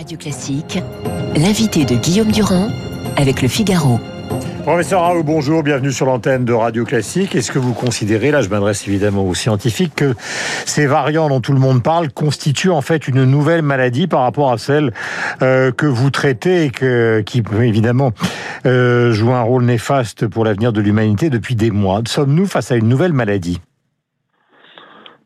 Radio Classique, l'invité de Guillaume Durand avec le Figaro. Professeur Raoult, bonjour, bienvenue sur l'antenne de Radio Classique. Est-ce que vous considérez, là je m'adresse évidemment aux scientifiques, que ces variants dont tout le monde parle constituent en fait une nouvelle maladie par rapport à celle euh, que vous traitez et qui évidemment euh, joue un rôle néfaste pour l'avenir de l'humanité depuis des mois Sommes-nous face à une nouvelle maladie?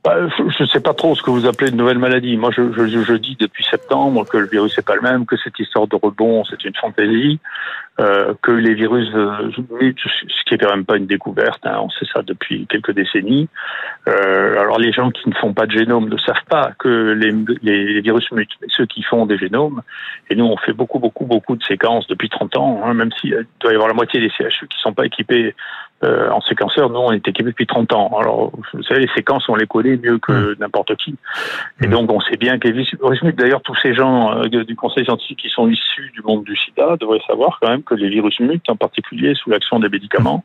Bah, je ne sais pas trop ce que vous appelez une nouvelle maladie. Moi, je, je, je dis depuis septembre que le virus n'est pas le même, que cette histoire de rebond, c'est une fantaisie, euh, que les virus euh, mutent, ce qui est quand même pas une découverte. Hein, on sait ça depuis quelques décennies. Euh, alors, les gens qui ne font pas de génome ne savent pas que les, les, virus mutent, mais ceux qui font des génomes, et nous, on fait beaucoup, beaucoup, beaucoup de séquences depuis 30 ans, hein, même s'il doit y avoir la moitié des CHU qui sont pas équipés euh, en séquenceur, nous, on est équipés depuis 30 ans. Alors, vous savez, les séquences, on les connaît mieux que mmh. n'importe qui. Et mmh. donc, on sait bien que les virus mutent. D'ailleurs, tous ces gens euh, du conseil scientifique qui sont issus du monde du sida devraient savoir quand même que les virus mutent, en particulier sous l'action des médicaments.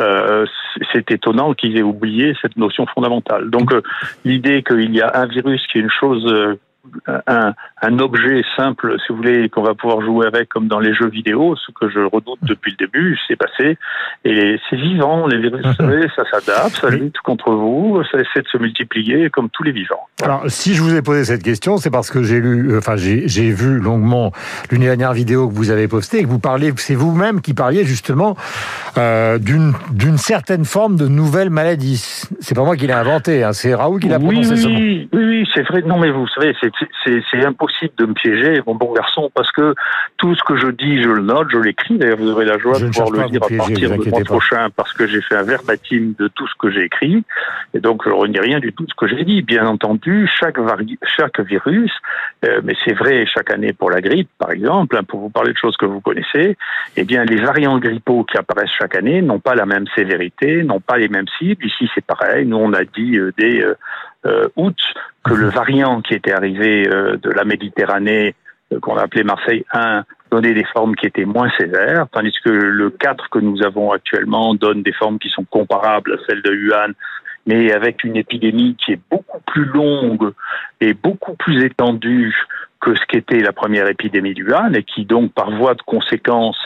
Euh, c'est étonnant qu'ils aient oublié cette notion fondamentale. Donc, euh, l'idée qu'il y a un virus qui est une chose un, un, objet simple, si vous voulez, qu'on va pouvoir jouer avec comme dans les jeux vidéo, ce que je redoute depuis le début, c'est passé. Et c'est vivant, les virus, vous savez, ça s'adapte, ça lutte contre vous, ça essaie de se multiplier comme tous les vivants. Alors, si je vous ai posé cette question, c'est parce que j'ai lu, euh, enfin, j'ai vu longuement l'une des dernières vidéos que vous avez postées et que vous parlez, c'est vous-même qui parliez justement euh, d'une certaine forme de nouvelle maladie. C'est pas moi qui l'ai inventé, hein, c'est Raoult qui l'a prononcé. Oui, oui, oui, oui c'est vrai. Non, mais vous savez, c'est c'est impossible de me piéger, mon bon garçon, parce que tout ce que je dis, je le note, je l'écris. D'ailleurs, vous aurez la joie de pouvoir le lire à partir du mois prochain, parce que j'ai fait un verbatim de tout ce que j'ai écrit, et donc je ne renie rien du tout de ce que j'ai dit. Bien entendu, chaque, chaque virus, euh, mais c'est vrai chaque année pour la grippe, par exemple, hein, pour vous parler de choses que vous connaissez, eh bien, les variants grippaux qui apparaissent chaque année n'ont pas la même sévérité, n'ont pas les mêmes cibles. Ici, c'est pareil. Nous, on a dit euh, dès euh, août que le variant qui était arrivé euh, de la Méditerranée, euh, qu'on a appelé Marseille 1, donnait des formes qui étaient moins sévères, tandis que le 4 que nous avons actuellement donne des formes qui sont comparables à celles de Wuhan, mais avec une épidémie qui est beaucoup plus longue et beaucoup plus étendue que ce qu'était la première épidémie de Wuhan, et qui donc, par voie de conséquence,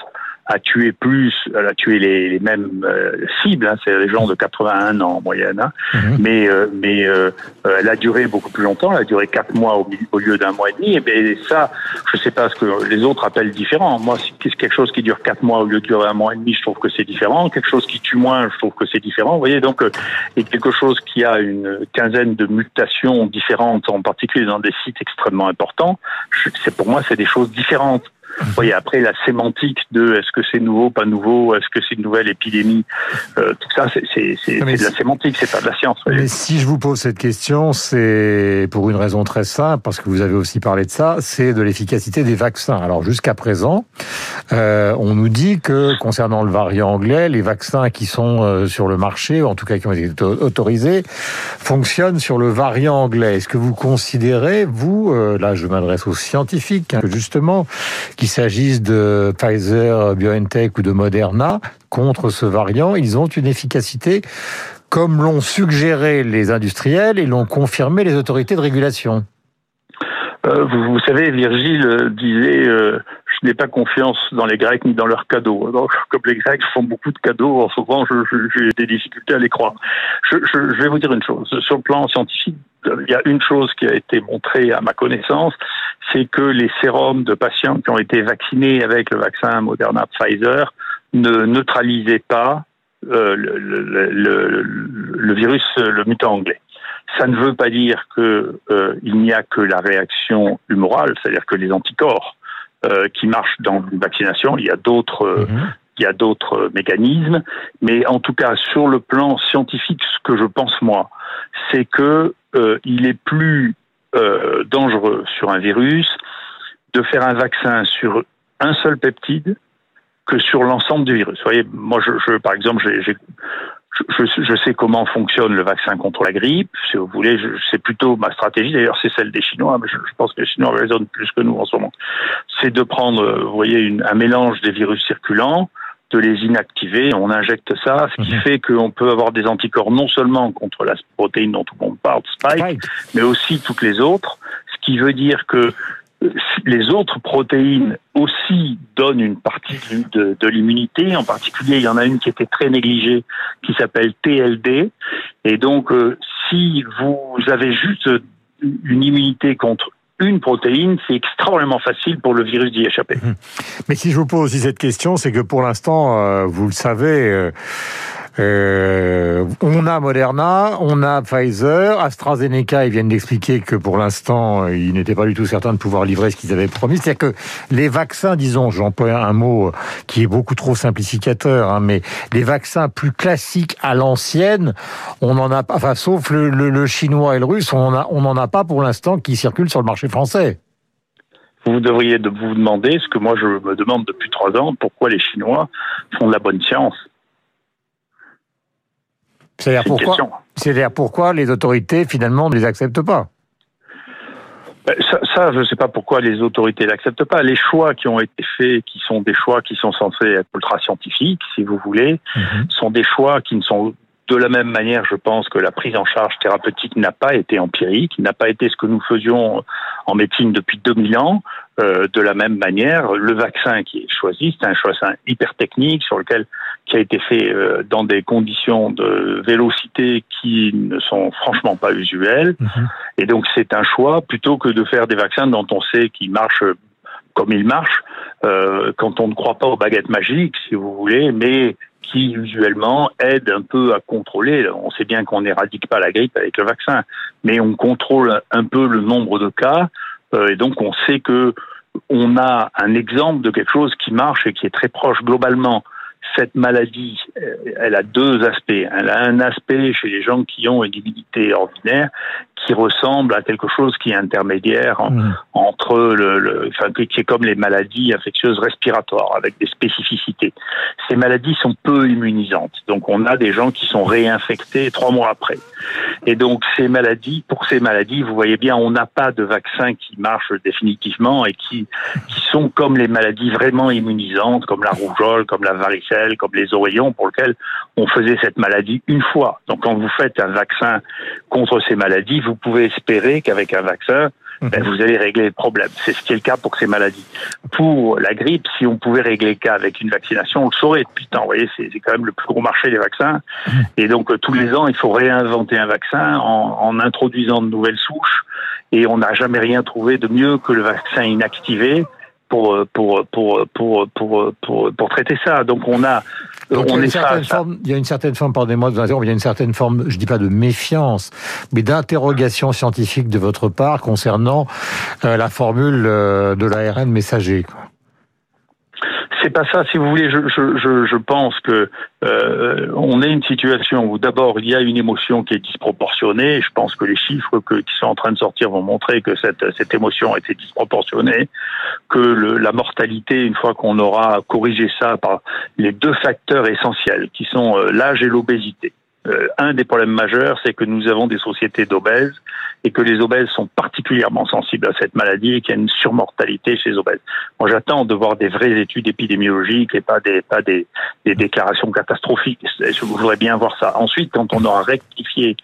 a tué plus, elle a tué les, les mêmes euh, cibles, hein, c'est les gens de 81 ans en moyenne, hein, mhm. mais euh, mais euh, elle a duré beaucoup plus longtemps, elle a duré quatre mois au, au lieu d'un mois et demi. Et bien ça, je sais pas ce que les autres appellent différent. Moi, c'est quelque chose qui dure quatre mois au lieu de durer un mois et demi, je trouve que c'est différent. Quelque chose qui tue moins, je trouve que c'est différent. Vous voyez, donc et quelque chose qui a une quinzaine de mutations différentes, en particulier dans des sites extrêmement importants, c'est pour moi c'est des choses différentes. Oui, après la sémantique de est-ce que c'est nouveau, pas nouveau, est-ce que c'est une nouvelle épidémie, euh, tout ça, c'est de la sémantique, c'est pas de la science. Mais si je vous pose cette question, c'est pour une raison très simple, parce que vous avez aussi parlé de ça, c'est de l'efficacité des vaccins. Alors jusqu'à présent, euh, on nous dit que concernant le variant anglais, les vaccins qui sont euh, sur le marché, ou en tout cas qui ont été autorisés, fonctionnent sur le variant anglais. Est-ce que vous considérez, vous, euh, là je m'adresse aux scientifiques, hein, que justement, qui qu'il s'agisse de Pfizer, BioNTech ou de Moderna, contre ce variant, ils ont une efficacité comme l'ont suggéré les industriels et l'ont confirmé les autorités de régulation. Euh, vous, savez, Virgile disait euh, Je n'ai pas confiance dans les Grecs ni dans leurs cadeaux. Comme les Grecs font beaucoup de cadeaux, en souvent j'ai des difficultés à les croire. Je, vais vous dire une chose. Sur le plan scientifique, il y a une chose qui a été montrée à ma connaissance, c'est que les sérums de patients qui ont été vaccinés avec le vaccin Moderna Pfizer ne neutralisaient pas euh, le, le, le, virus, le mutant anglais. Ça ne veut pas dire qu'il euh, n'y a que la réaction humorale, c'est-à-dire que les anticorps euh, qui marchent dans une vaccination, il y a d'autres. Mhm. Il y a d'autres mécanismes, mais en tout cas sur le plan scientifique, ce que je pense moi, c'est que euh, il est plus euh, dangereux sur un virus de faire un vaccin sur un seul peptide que sur l'ensemble du virus. Vous voyez, moi, je, par exemple, je, je, sais comment fonctionne le vaccin contre la grippe. Si vous voulez, c'est plutôt ma stratégie. D'ailleurs, c'est celle des Chinois. Mais je, pense que les Chinois raisonnent plus que nous en ce moment. C'est de prendre, euh, vous voyez, un mélange des virus circulants, de les inactiver. On injecte ça, ce qui mhm. fait qu'on peut avoir des anticorps non seulement contre la protéine dont tout le monde parle, Spike, mais aussi toutes les autres. Ce qui veut dire que les autres protéines aussi donnent une partie de, de l'immunité. En particulier, il y en a une qui était très négligée, qui s'appelle TLD. Et donc, euh, si vous avez juste une immunité contre une protéine, c'est extrêmement facile pour le virus d'y échapper. Hum. Mais si je vous pose aussi cette question, c'est que pour l'instant, euh, vous le savez, euh, euh, on a Moderna, on a Pfizer, AstraZeneca, ils viennent d'expliquer que pour l'instant, ils n'étaient pas du tout certains de pouvoir livrer ce qu'ils avaient promis. C'est-à-dire que les vaccins, disons, j'emploie un mot qui est beaucoup trop simplificateur, hein, mais les vaccins plus classiques à l'ancienne, on n'en a pas, enfin, sauf le, chinois et le russe, on n'en a pas pour l'instant qui circulent sur le marché français vous devriez vous demander, ce que moi je me demande depuis trois ans, pourquoi les Chinois font de la bonne science. C'est-à-dire pourquoi, pourquoi les autorités finalement ne les acceptent pas ben, ça, je ne sais pas pourquoi les autorités l'acceptent pas. Les choix qui ont été faits, qui sont des choix qui sont censés être ultra scientifiques, si vous voulez, mhm. sont des choix qui ne sont de la même manière, je pense que la prise en charge thérapeutique n'a pas été empirique, n'a pas été ce que nous faisions en médecine depuis 2000 ans. Euh, de la même manière, le vaccin qui est choisi, c'est un vaccin hyper technique sur lequel qui a été fait euh, dans des conditions de vélocité qui ne sont franchement pas usuelles. Mhm. Et donc c'est un choix plutôt que de faire des vaccins dont on sait qu'ils marchent comme ils marchent, euh, quand on ne croit pas aux baguettes magiques, si vous voulez, mais qui usuellement aide un peu à contrôler. On sait bien qu'on n'éradique pas la grippe avec le vaccin, mais on contrôle un peu le nombre de cas euh, et donc on sait que on a un exemple de quelque chose qui marche et qui est très proche globalement cette maladie, euh, elle a deux aspects. Elle a un aspect chez les gens qui ont une immunité ordinaire qui ressemble à quelque chose qui est intermédiaire mmh. entre le, enfin, qui est comme les maladies infectieuses respiratoires avec des spécificités. Ces maladies sont peu immunisantes, donc on a des gens qui sont réinfectés trois mois après. Et donc ces maladies, pour ces maladies, vous voyez bien, on n'a pas de vaccin qui marche définitivement et qui qui sont comme les maladies vraiment immunisantes, comme la rougeole, comme la varicelle, comme les oreillons, pour lesquels on faisait cette maladie une fois. Donc quand vous faites un vaccin contre ces maladies, vous pouvez espérer qu'avec un vaccin, ben, mhm. vous allez régler le problème. C'est ce qui est le cas pour ces maladies. Pour la grippe, si on pouvait régler le cas avec une vaccination, on le saurait depuis temps. Vous voyez, c'est quand même le plus gros marché des vaccins. Mhm. Et donc, euh, tous les ans, il faut réinventer un vaccin en, en introduisant de nouvelles souches. Et on n'a jamais rien trouvé de mieux que le vaccin inactivé pour, pour, pour, pour, pour, pour, pour traiter ça. Donc, on a donc, il, y a une certaine forme, il y a une certaine forme, pardonnez-moi de il y a une certaine forme, je dis pas de méfiance, mais d'interrogation scientifique de votre part concernant euh, la formule euh, de l'ARN messager. Quoi c'est pas ça. Si vous voulez, je, pense que euh, on est une situation où d'abord il y a une émotion qui est disproportionnée. Je pense que les chiffres qui sont en train de sortir vont montrer que cette, cette émotion était disproportionnée, que la mortalité, une fois qu'on aura corrigé ça par les deux facteurs essentiels qui sont euh, l'âge et l'obésité. Euh, un des problèmes majeurs, c'est que nous avons des sociétés d'obèses et que les obèses sont particulièrement sensibles à cette maladie et qu'il y a une surmortalité chez les obèses. Moi, j'attends de voir des vraies études épidémiologiques et pas des, pas des, des déclarations catastrophiques. Je voudrais bien voir ça. Ensuite, quand on aura rectifié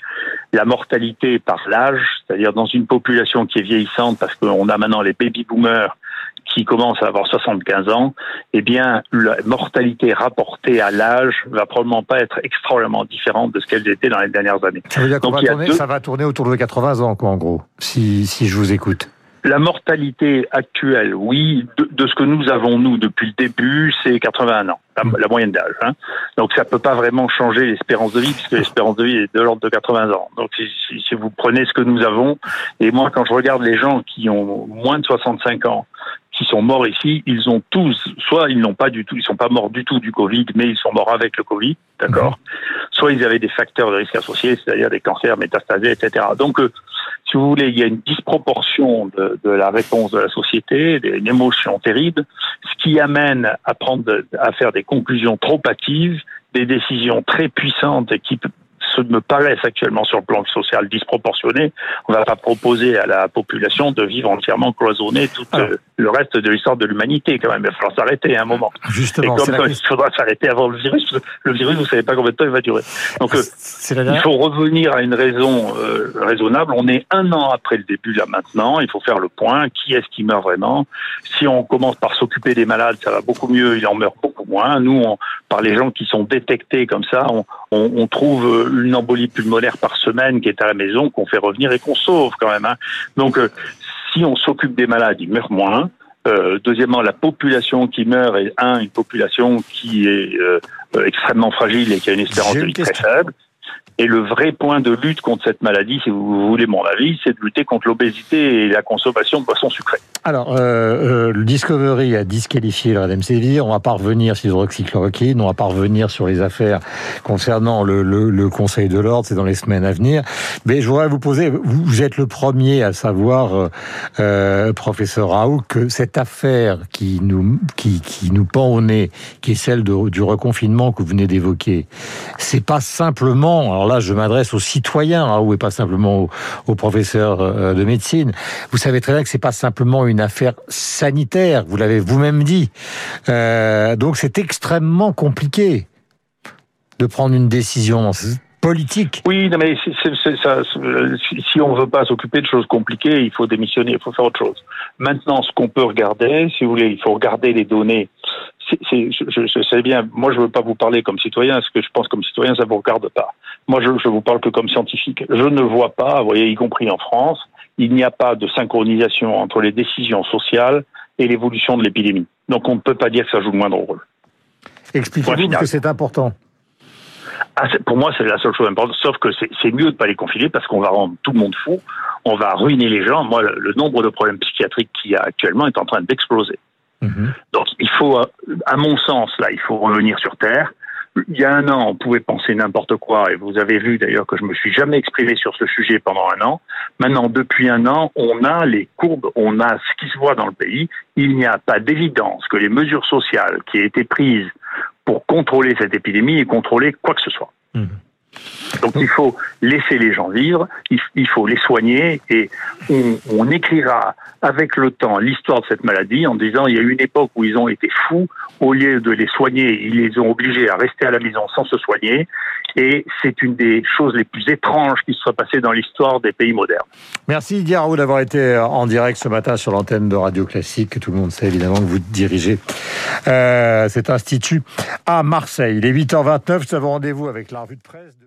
la mortalité par l'âge, c'est-à-dire dans une population qui est vieillissante, parce qu'on a maintenant les baby boomers qui commencent à avoir 75 ans, eh bien, la mortalité rapportée à l'âge va probablement pas être extraordinairement différente de ce qu'elle était dans les dernières années. Ça veut dire qu'on va tourner, ça va tourner autour de 80 ans, quoi, en gros, si, si je vous écoute. La mortalité actuelle, oui, de, ce que nous avons, nous, depuis le début, c'est 81 ans, la, hmm. moyenne d'âge. Hein. Donc ça peut pas vraiment changer l'espérance de vie, puisque l'espérance de vie est de l'ordre de 80 ans. Donc si, si, vous prenez ce que nous avons, et moi quand je regarde les gens qui ont moins de 65 ans, qui sont morts ici, ils ont tous, soit ils n'ont pas du tout, ils sont pas morts du tout du Covid, mais ils sont morts avec le Covid, d'accord. Mhm. Soit ils avaient des facteurs de risque associés, c'est-à-dire des cancers métastasés, etc. Donc, euh, si vous voulez, il y a une disproportion de, de, la réponse de la société, une émotion terrible, ce qui amène à prendre, à faire des conclusions trop hâtives, des décisions très puissantes qui me paraissent actuellement sur le plan social disproportionnés. On ne va pas proposer à la population de vivre entièrement cloisonnée tout euh, le reste de l'histoire de l'humanité quand même. Il va falloir s'arrêter à un moment. Justement, Et comme il faudra s'arrêter avant le virus, le virus, vous savez pas combien de temps il va durer. Donc, euh, il faut revenir à une raison euh, raisonnable. On est un an après le début là maintenant. Il faut faire le point. Qui est-ce qui meurt vraiment? Si on commence par s'occuper des malades, ça va beaucoup mieux. Il en meurt beaucoup moins. Nous, on, par les gens qui sont détectés comme ça, on, on, trouve une embolie pulmonaire par semaine qui est à la maison, qu'on fait revenir et qu'on sauve quand même. Hein. Donc, euh, si on s'occupe des malades, ils meurent moins. Euh, deuxièmement, la population qui meurt est un une population qui est euh, extrêmement fragile et qui a une espérance de vie très faible. Et le vrai point de lutte contre cette maladie, si vous voulez mon avis, c'est de lutter contre l'obésité et la consommation de boissons sucrées. Alors, euh, euh, le Discovery a disqualifié le Redemsevir. On va pas revenir sur l'hydroxychloroquine. On va pas revenir sur les affaires concernant le, Conseil de l'ordre. C'est dans les semaines à venir. Mais je voudrais vous poser, vous, êtes le premier à savoir, euh, professeur Raoult, que cette affaire qui nous, qui, nous pend au nez, qui est celle du reconfinement que vous venez d'évoquer, c'est pas simplement je m'adresse aux citoyens, hein, ou pas simplement aux, professeurs euh, de médecine. Vous savez très bien que c'est pas simplement une affaire sanitaire. Vous l'avez vous-même dit. Euh, donc c'est extrêmement compliqué de prendre une décision politique. Oui, mais si on veut pas s'occuper de choses compliquées, il faut démissionner, il faut faire autre chose. Maintenant, ce qu'on peut regarder, si vous voulez, il faut regarder les données je, je, sais bien, moi je ne veux pas vous parler comme citoyen, ce que je pense comme citoyen, ça ne vous regarde pas. Moi je, je vous parle que comme scientifique. Je ne vois pas, vous voyez, y compris en France, il n'y a pas de synchronisation entre les décisions sociales et l'évolution de l'épidémie. Donc on ne peut pas dire que ça joue le moindre rôle. Expliquez-vous que c'est important. Ah, pour moi, c'est la seule chose importante, sauf que c'est mieux de ne pas les confiner parce qu'on va rendre tout le monde fou, on va ruiner les gens. Moi, le nombre de problèmes psychiatriques qu'il y a actuellement est en train d'exploser. Mhm. Donc il faut, à mon sens, là, il faut revenir sur Terre. Il y a un an, on pouvait penser n'importe quoi, et vous avez vu d'ailleurs que je me suis jamais exprimé sur ce sujet pendant un an. Maintenant, depuis un an, on a les courbes, on a ce qui se voit dans le pays. Il n'y a pas d'évidence que les mesures sociales qui aient été prises pour contrôler cette épidémie aient contrôlé quoi que ce soit. Mhm. Donc il faut laisser les gens vivre, il, faut les soigner et on, écrira avec le temps l'histoire de cette maladie en disant il y a eu une époque où ils ont été fous, au lieu de les soigner, ils les ont obligés à rester à la maison sans se soigner et c'est une des choses les plus étranges qui se soit passées dans l'histoire des pays modernes. Merci Diarou d'avoir été en direct ce matin sur l'antenne de Radio Classique. Tout le monde sait évidemment que vous dirigez euh, cet institut à Marseille. Il est 8h29, nous avons rendez-vous avec la revue de presse.